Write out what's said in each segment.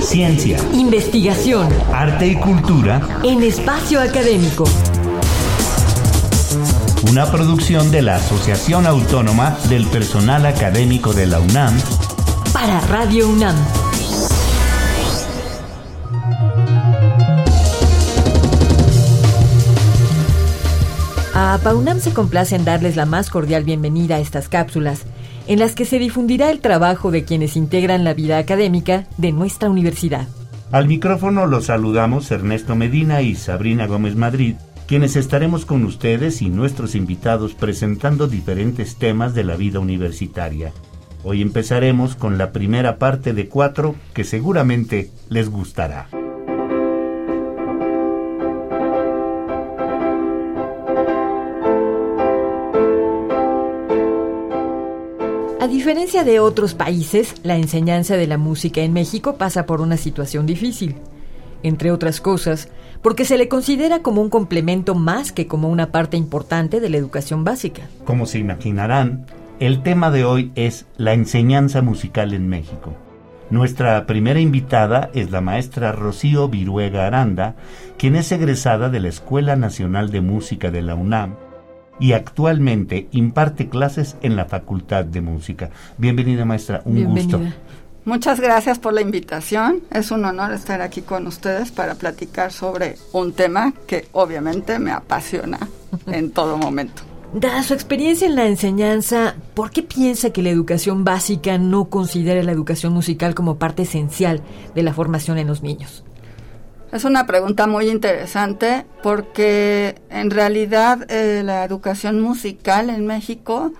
Ciencia, investigación, arte y cultura. En espacio académico. Una producción de la Asociación Autónoma del Personal Académico de la UNAM. Para Radio UNAM. A PAUNAM se complace en darles la más cordial bienvenida a estas cápsulas, en las que se difundirá el trabajo de quienes integran la vida académica de nuestra universidad. Al micrófono los saludamos Ernesto Medina y Sabrina Gómez Madrid, quienes estaremos con ustedes y nuestros invitados presentando diferentes temas de la vida universitaria. Hoy empezaremos con la primera parte de cuatro que seguramente les gustará. A diferencia de otros países, la enseñanza de la música en México pasa por una situación difícil. Entre otras cosas, porque se le considera como un complemento más que como una parte importante de la educación básica. Como se imaginarán, el tema de hoy es la enseñanza musical en México. Nuestra primera invitada es la maestra Rocío Viruega Aranda, quien es egresada de la Escuela Nacional de Música de la UNAM y actualmente imparte clases en la Facultad de Música. Bienvenida maestra, un gusto. Muchas gracias por la invitación. Es un honor estar aquí con ustedes para platicar sobre un tema que obviamente me apasiona en todo momento. Dada su experiencia en la enseñanza, ¿por qué piensa que la educación básica no considera la educación musical como parte esencial de la formación en los niños? Es una pregunta muy interesante porque en realidad eh, la educación musical en México,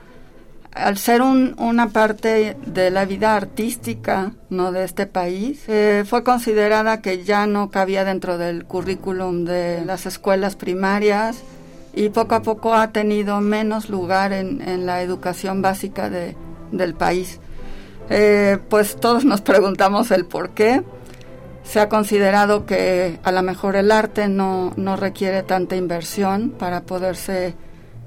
al ser una parte de la vida artística no de este país, eh, fue considerada que ya no cabía dentro del currículum de las escuelas primarias y poco a poco ha tenido menos lugar en, la educación básica de, del país. Eh, pues todos nos preguntamos el por qué se ha considerado que a lo mejor el arte no, no requiere tanta inversión para poderse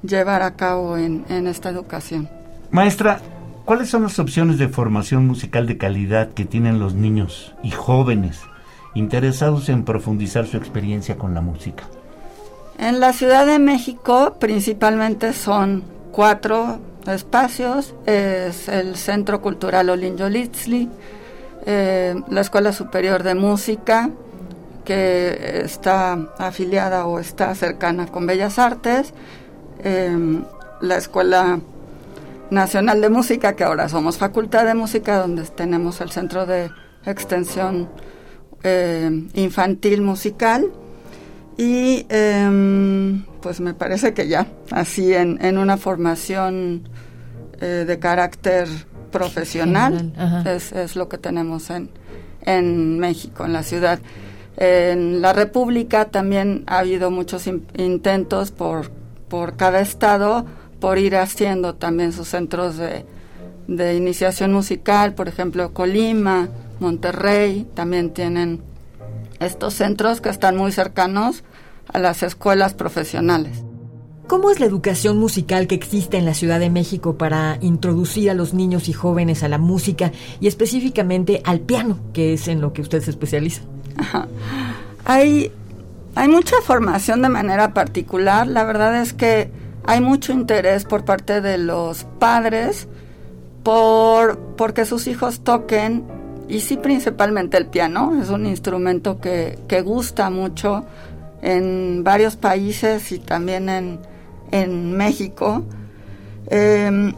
llevar a cabo en, en esta educación. Maestra, ¿cuáles son las opciones de formación musical de calidad que tienen los niños y jóvenes interesados en profundizar su experiencia con la música? En la Ciudad de México principalmente son cuatro espacios. Es el Centro Cultural Olin Yolitzli, eh, la Escuela Superior de Música, que está afiliada o está cercana con Bellas Artes, em, la Escuela Nacional de Música, que ahora somos Facultad de Música, donde tenemos el Centro de Extensión eh, Infantil Musical, y em, pues me parece que ya, así en, en una formación eh, de carácter profesional, es, es, lo que tenemos en, en México, en la ciudad. En la República también ha habido muchos intentos por, por cada estado por ir haciendo también sus centros de, de iniciación musical, por ejemplo Colima, Monterrey, también tienen estos centros que están muy cercanos a las escuelas profesionales. ¿Cómo es la educación musical que existe en la Ciudad de México para introducir a los niños y jóvenes a la música y específicamente al piano, que es en lo que usted se especializa? Hay, hay mucha formación de manera particular. La verdad es que hay mucho interés por parte de los padres por porque sus hijos toquen y sí principalmente el piano. Es un instrumento que, que gusta mucho en varios países y también en en México, em,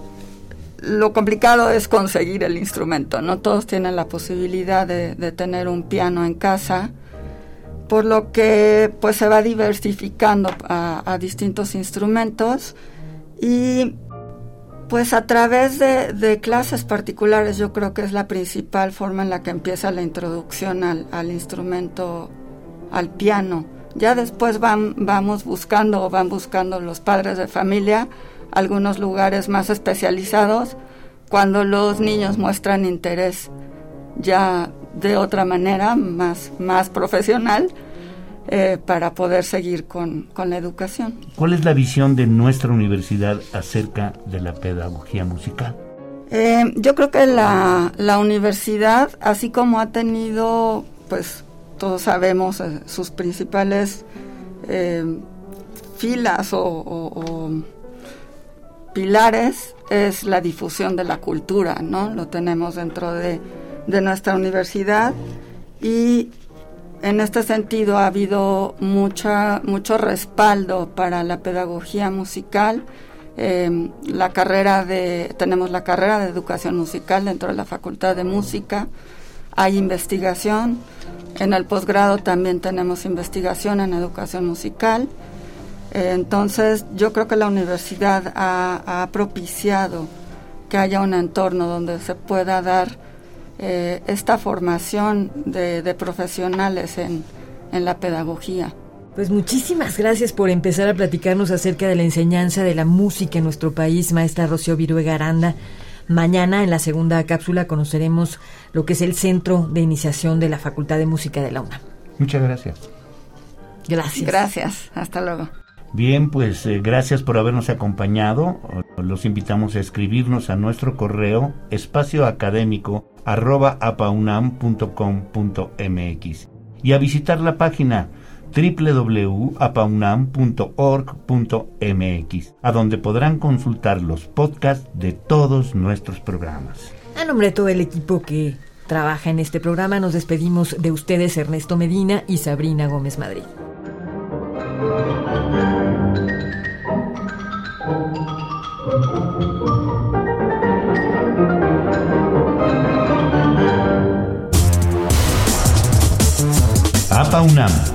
lo complicado es conseguir el instrumento. No todos tienen la posibilidad de, tener un piano en casa, por lo que pues se va diversificando a, distintos instrumentos y pues a través de, clases particulares yo creo que es la principal forma en la que empieza la introducción al, al instrumento, al piano. Ya después van, vamos buscando o van buscando los padres de familia algunos lugares más especializados cuando los niños muestran interés ya de otra manera, más, más profesional, eh, para poder seguir con, con, la educación. ¿Cuál es la visión de nuestra universidad acerca de la pedagogía musical? Eh, yo creo que la, la, universidad, así como ha tenido, pues todos sabemos, eh, sus principales eh, filas o, pilares es la difusión de la cultura, ¿no? Lo tenemos dentro de, de nuestra universidad y en este sentido ha habido mucha, mucho respaldo para la pedagogía musical. Eh, la carrera de, tenemos la carrera de educación musical dentro de la Facultad de Música, hay investigación, en el posgrado también tenemos investigación en educación musical. Eh, entonces yo creo que la universidad ha, propiciado que haya un entorno donde se pueda dar eh, esta formación de, profesionales en, la pedagogía. Pues muchísimas gracias por empezar a platicarnos acerca de la enseñanza de la música en nuestro país, maestra Rocío Viruega Aranda. Mañana en la segunda cápsula conoceremos lo que es el Centro de Iniciación de la Facultad de Música de la UNAM. Muchas gracias. Gracias. Gracias. Hasta luego. Bien, pues eh, gracias por habernos acompañado. Los invitamos a escribirnos a nuestro correo espacioacadémico arroba apaunam.com.mx y a visitar la página www.apaunam.org.mx, a donde podrán consultar los podcasts de todos nuestros programas. A nombre de todo el equipo que trabaja en este programa, nos despedimos de ustedes Ernesto Medina y Sabrina Gómez Madrid. APA UNAM